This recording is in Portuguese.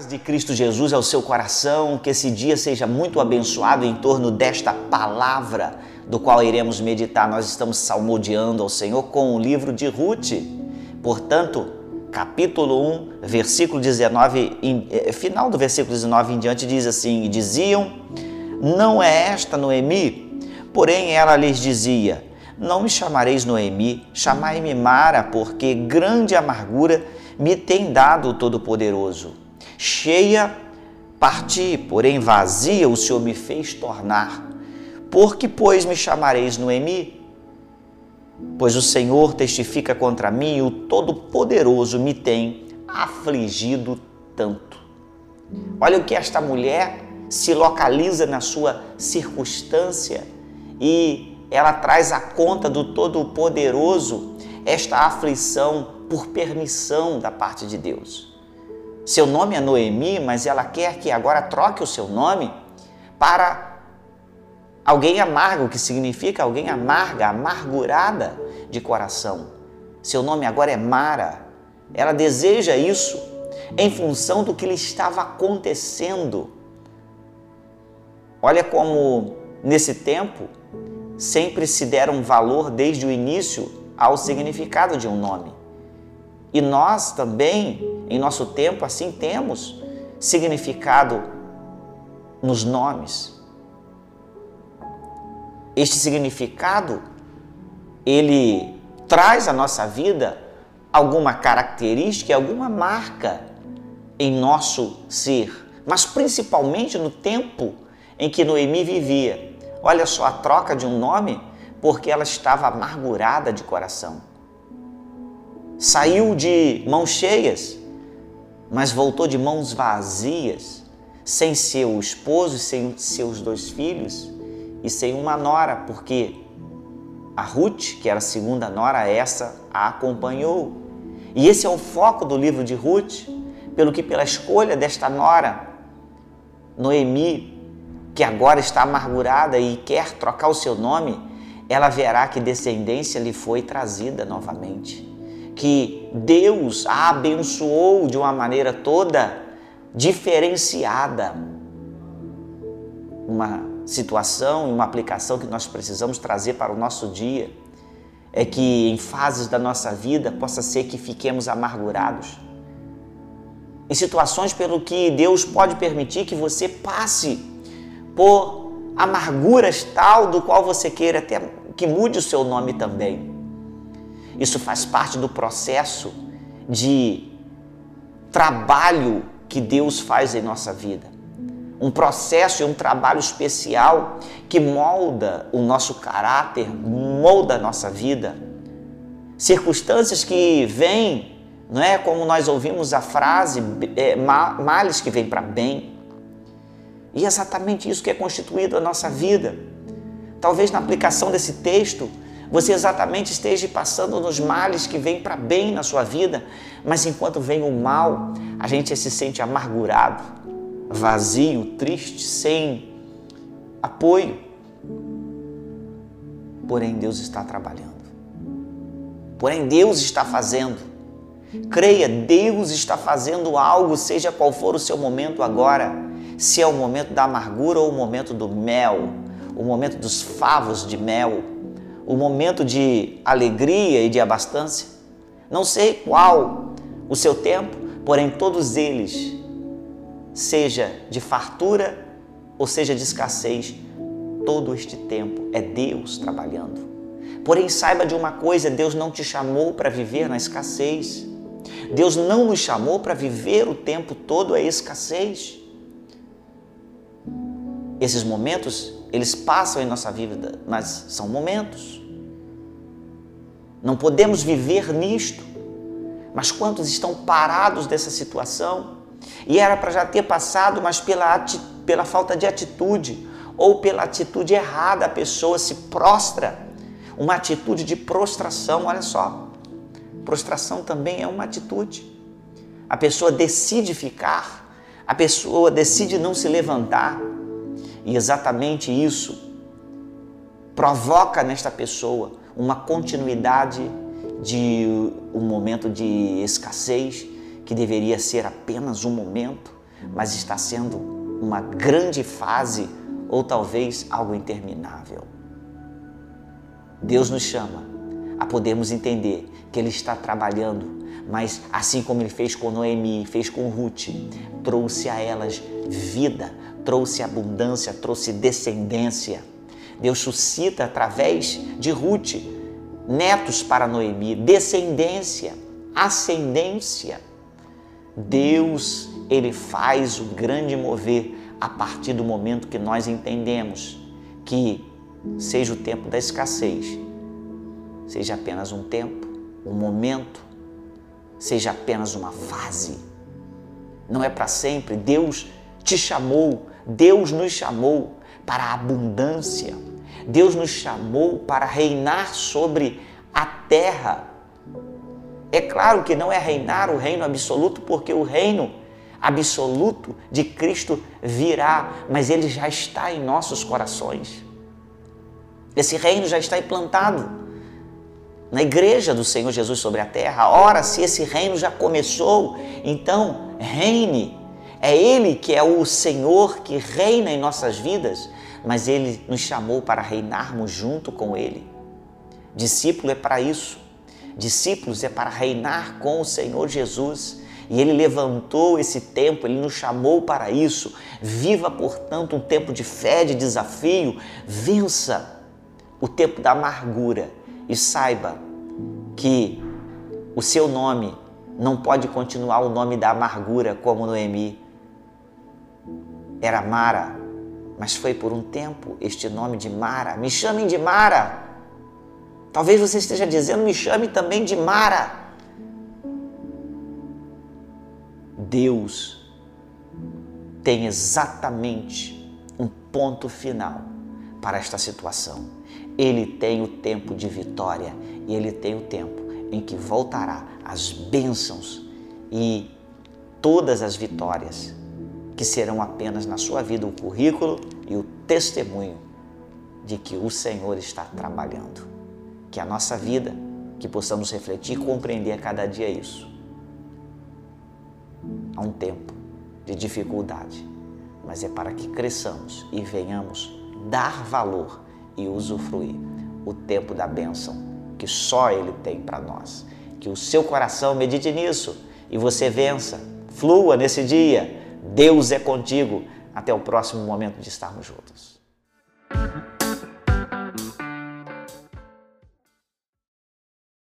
paz de Cristo Jesus ao seu coração, que esse dia seja muito abençoado em torno desta palavra do qual iremos meditar. Nós estamos salmodiando ao Senhor com o livro de Ruth. Portanto, capítulo 1, versículo 19, em, eh, final do versículo 19 em diante diz assim: "E diziam: Não é esta Noemi? Porém ela lhes dizia: Não me chamareis Noemi, chamai-me Mara, porque grande amargura me tem dado o Todo-Poderoso. Cheia parti, porém vazia o Senhor me fez tornar. Por que, pois, me chamareis Noemi? Pois o Senhor testifica contra mim e o Todo-Poderoso me tem afligido tanto. Olha o que esta mulher se localiza na sua circunstância e ela traz à conta do Todo-Poderoso esta aflição por permissão da parte de Deus. Seu nome é Noemi, mas ela quer que agora troque o seu nome para alguém amargo, que significa alguém amarga, amargurada de coração. Seu nome agora é Mara. Ela deseja isso em função do que lhe estava acontecendo. Olha como nesse tempo sempre se deram valor desde o início ao significado de um nome. E nós também, em nosso tempo, assim temos significado nos nomes. Este significado, ele traz à nossa vida alguma característica, alguma marca em nosso ser, mas principalmente no tempo em que Noemi vivia. Olha só a troca de um nome, porque ela estava amargurada de coração saiu de mãos cheias, mas voltou de mãos vazias, sem seu esposo, sem seus dois filhos e sem uma nora, porque a Ruth, que era a segunda nora, essa a acompanhou. E esse é o foco do livro de Ruth, pelo que pela escolha desta nora, Noemi, que agora está amargurada e quer trocar o seu nome, ela verá que descendência lhe foi trazida novamente que Deus a abençoou de uma maneira toda diferenciada. Uma situação e uma aplicação que nós precisamos trazer para o nosso dia é que em fases da nossa vida possa ser que fiquemos amargurados. Em situações pelo que Deus pode permitir que você passe por amarguras tal do qual você queira até que mude o seu nome também. Isso faz parte do processo de trabalho que Deus faz em nossa vida. Um processo e um trabalho especial que molda o nosso caráter, molda a nossa vida. Circunstâncias que vêm, não é como nós ouvimos a frase, é, males que vêm para bem. E é exatamente isso que é constituído a nossa vida. Talvez na aplicação desse texto, você exatamente esteja passando nos males que vêm para bem na sua vida, mas enquanto vem o mal, a gente se sente amargurado, vazio, triste, sem apoio. Porém, Deus está trabalhando. Porém, Deus está fazendo. Creia, Deus está fazendo algo, seja qual for o seu momento agora. Se é o momento da amargura ou o momento do mel, o momento dos favos de mel o momento de alegria e de abastança. Não sei qual o seu tempo, porém todos eles, seja de fartura ou seja de escassez, todo este tempo é Deus trabalhando. Porém, saiba de uma coisa: Deus não te chamou para viver na escassez. Deus não nos chamou para viver o tempo todo a escassez. Esses momentos, eles passam em nossa vida, mas são momentos. Não podemos viver nisto. Mas quantos estão parados dessa situação? E era para já ter passado, mas pela, pela falta de atitude ou pela atitude errada, a pessoa se prostra. Uma atitude de prostração, olha só. Prostração também é uma atitude. A pessoa decide ficar, a pessoa decide não se levantar. E exatamente isso provoca nesta pessoa uma continuidade de um momento de escassez que deveria ser apenas um momento, mas está sendo uma grande fase ou talvez algo interminável. Deus nos chama a podermos entender que Ele está trabalhando, mas assim como Ele fez com Noemi, fez com Ruth, trouxe a elas vida, trouxe abundância, trouxe descendência. Deus suscita através de Ruth netos para Noemi, descendência, ascendência. Deus, ele faz o grande mover a partir do momento que nós entendemos que seja o tempo da escassez, seja apenas um tempo, um momento, seja apenas uma fase. Não é para sempre. Deus te chamou, Deus nos chamou para a abundância. Deus nos chamou para reinar sobre a terra. É claro que não é reinar o reino absoluto, porque o reino absoluto de Cristo virá, mas ele já está em nossos corações. Esse reino já está implantado na igreja do Senhor Jesus sobre a terra. Ora, se esse reino já começou, então reine. É Ele que é o Senhor que reina em nossas vidas, mas Ele nos chamou para reinarmos junto com Ele. Discípulo é para isso. Discípulos é para reinar com o Senhor Jesus. E Ele levantou esse tempo, Ele nos chamou para isso. Viva, portanto, um tempo de fé, de desafio. Vença o tempo da amargura e saiba que o seu nome não pode continuar o nome da amargura como Noemi. Era Mara, mas foi por um tempo este nome de Mara. Me chamem de Mara. Talvez você esteja dizendo, me chame também de Mara. Deus tem exatamente um ponto final para esta situação. Ele tem o tempo de vitória e ele tem o tempo em que voltará as bênçãos e todas as vitórias que serão apenas na sua vida o currículo e o testemunho de que o Senhor está trabalhando. Que a nossa vida, que possamos refletir e compreender a cada dia isso. Há um tempo de dificuldade, mas é para que cresçamos e venhamos dar valor e usufruir o tempo da bênção que só Ele tem para nós. Que o seu coração medite nisso e você vença, flua nesse dia. Deus é contigo. Até o próximo momento de estarmos juntos.